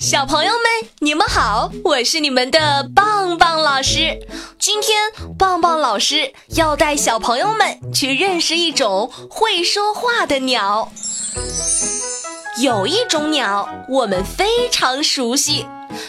小朋友们，你们好，我是你们的棒棒老师。今天，棒棒老师要带小朋友们去认识一种会说话的鸟。有一种鸟，我们非常熟悉，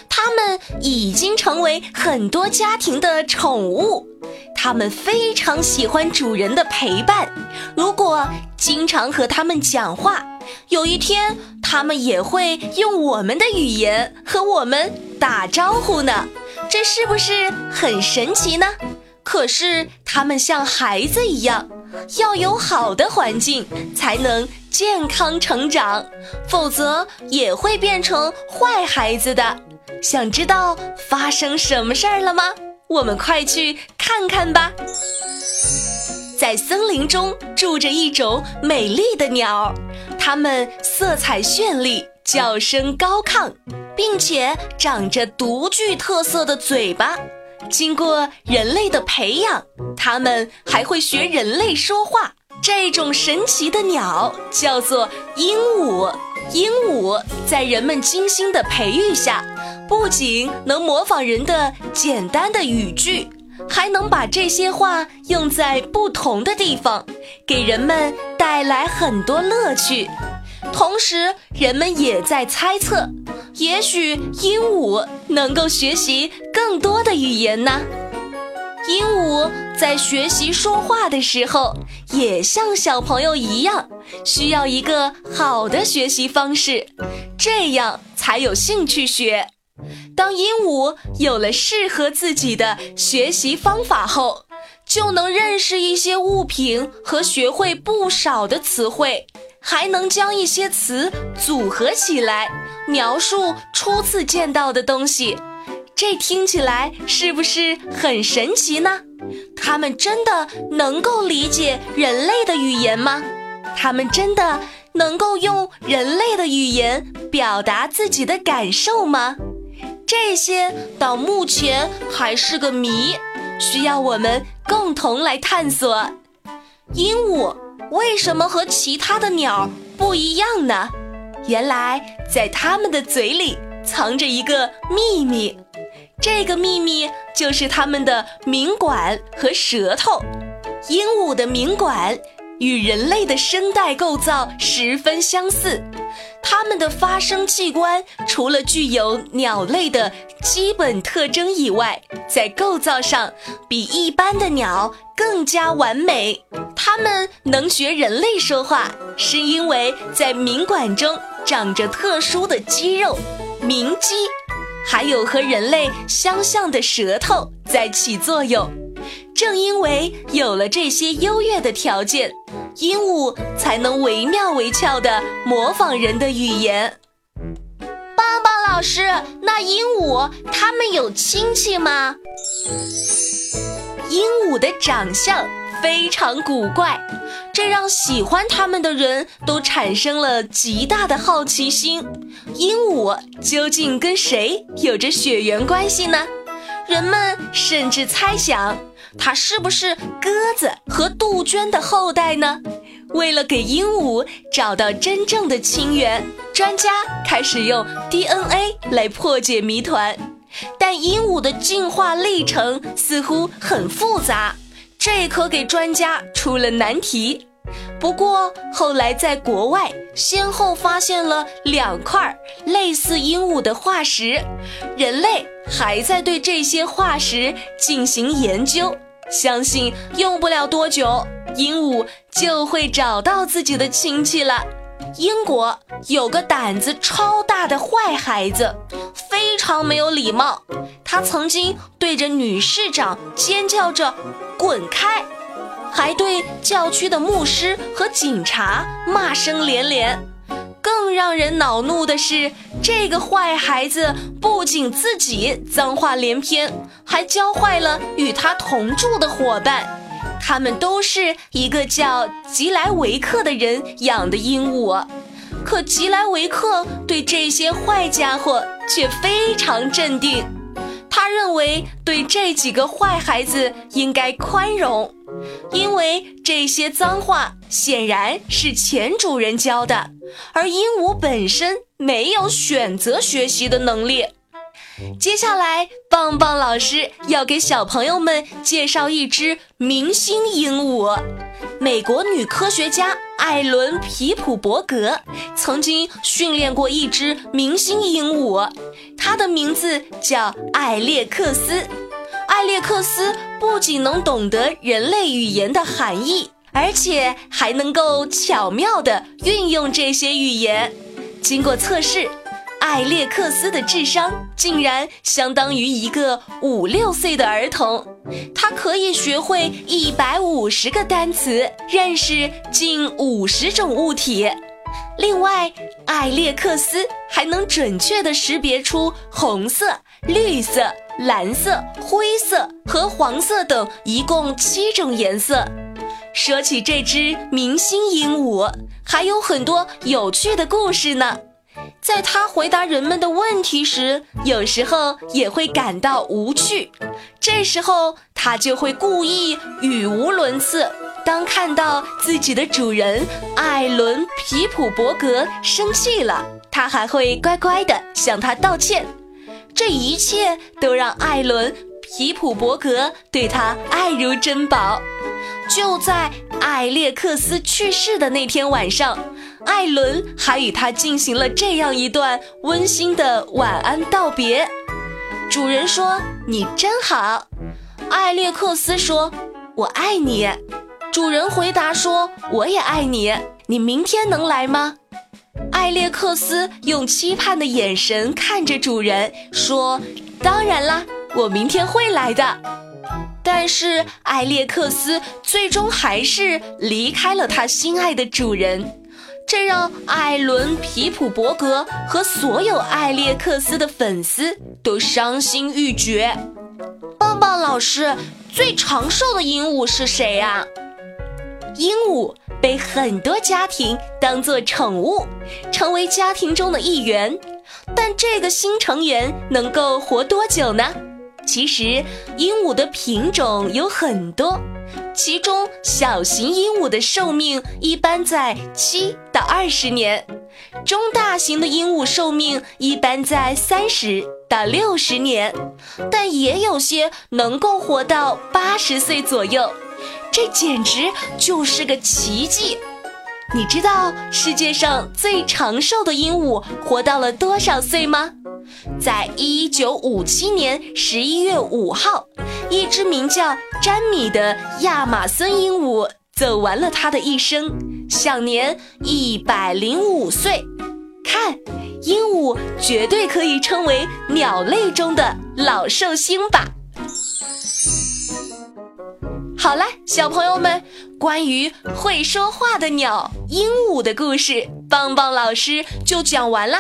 它们已经成为很多家庭的宠物。它们非常喜欢主人的陪伴，如果经常和它们讲话。有一天，他们也会用我们的语言和我们打招呼呢，这是不是很神奇呢？可是，他们像孩子一样，要有好的环境才能健康成长，否则也会变成坏孩子的。想知道发生什么事儿了吗？我们快去看看吧。在森林中住着一种美丽的鸟。它们色彩绚丽，叫声高亢，并且长着独具特色的嘴巴。经过人类的培养，它们还会学人类说话。这种神奇的鸟叫做鹦鹉。鹦鹉在人们精心的培育下，不仅能模仿人的简单的语句，还能把这些话用在不同的地方，给人们带来很多乐趣。同时，人们也在猜测，也许鹦鹉能够学习更多的语言呢。鹦鹉在学习说话的时候，也像小朋友一样，需要一个好的学习方式，这样才有兴趣学。当鹦鹉有了适合自己的学习方法后，就能认识一些物品和学会不少的词汇。还能将一些词组合起来，描述初次见到的东西，这听起来是不是很神奇呢？它们真的能够理解人类的语言吗？它们真的能够用人类的语言表达自己的感受吗？这些到目前还是个谜，需要我们共同来探索。鹦鹉。为什么和其他的鸟不一样呢？原来在它们的嘴里藏着一个秘密，这个秘密就是它们的鸣管和舌头。鹦鹉的鸣管与人类的声带构造十分相似，它们的发声器官除了具有鸟类的基本特征以外，在构造上比一般的鸟更加完美。它们能学人类说话，是因为在鸣管中长着特殊的肌肉——鸣肌，还有和人类相像的舌头在起作用。正因为有了这些优越的条件，鹦鹉才能惟妙惟肖地模仿人的语言。棒棒老师，那鹦鹉它们有亲戚吗？鹦鹉的长相。非常古怪，这让喜欢它们的人都产生了极大的好奇心。鹦鹉究竟跟谁有着血缘关系呢？人们甚至猜想，它是不是鸽子和杜鹃的后代呢？为了给鹦鹉找到真正的亲缘，专家开始用 DNA 来破解谜团。但鹦鹉的进化历程似乎很复杂。这可给专家出了难题。不过后来在国外先后发现了两块类似鹦鹉的化石，人类还在对这些化石进行研究。相信用不了多久，鹦鹉就会找到自己的亲戚了。英国有个胆子超大的坏孩子，非常没有礼貌。他曾经对着女市长尖叫着。滚开！还对教区的牧师和警察骂声连连。更让人恼怒的是，这个坏孩子不仅自己脏话连篇，还教坏了与他同住的伙伴。他们都是一个叫吉莱维克的人养的鹦鹉。可吉莱维克对这些坏家伙却非常镇定。他认为对这几个坏孩子应该宽容，因为这些脏话显然是前主人教的，而鹦鹉本身没有选择学习的能力。接下来，棒棒老师要给小朋友们介绍一只明星鹦鹉。美国女科学家艾伦·皮普伯格曾经训练过一只明星鹦鹉，它的名字叫艾列克斯。艾列克斯不仅能懂得人类语言的含义，而且还能够巧妙地运用这些语言。经过测试。艾列克斯的智商竟然相当于一个五六岁的儿童，他可以学会一百五十个单词，认识近五十种物体。另外，艾列克斯还能准确地识别出红色、绿色、蓝色、灰色和黄色等一共七种颜色。说起这只明星鹦鹉，还有很多有趣的故事呢。在它回答人们的问题时，有时候也会感到无趣。这时候，它就会故意语无伦次。当看到自己的主人艾伦·皮普伯格生气了，他还会乖乖地向他道歉。这一切都让艾伦·皮普伯格对他爱如珍宝。就在艾列克斯去世的那天晚上。艾伦还与他进行了这样一段温馨的晚安道别。主人说：“你真好。”艾列克斯说：“我爱你。”主人回答说：“我也爱你。”你明天能来吗？艾列克斯用期盼的眼神看着主人，说：“当然啦，我明天会来的。”但是艾列克斯最终还是离开了他心爱的主人。这让艾伦·皮普伯格和所有艾列克斯的粉丝都伤心欲绝。棒棒老师，最长寿的鹦鹉是谁呀？鹦鹉被很多家庭当作宠物，成为家庭中的一员。但这个新成员能够活多久呢？其实，鹦鹉的品种有很多。其中，小型鹦鹉的寿命一般在七到二十年，中大型的鹦鹉寿命一般在三十到六十年，但也有些能够活到八十岁左右，这简直就是个奇迹。你知道世界上最长寿的鹦鹉活到了多少岁吗？在一九五七年十一月五号。一只名叫詹米的亚马孙鹦鹉走完了它的一生，享年一百零五岁。看，鹦鹉绝对可以称为鸟类中的老寿星吧。好了，小朋友们，关于会说话的鸟鹦鹉的故事，棒棒老师就讲完了。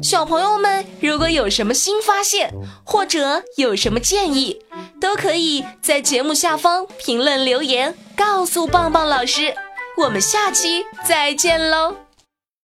小朋友们，如果有什么新发现，或者有什么建议，都可以在节目下方评论留言，告诉棒棒老师。我们下期再见喽！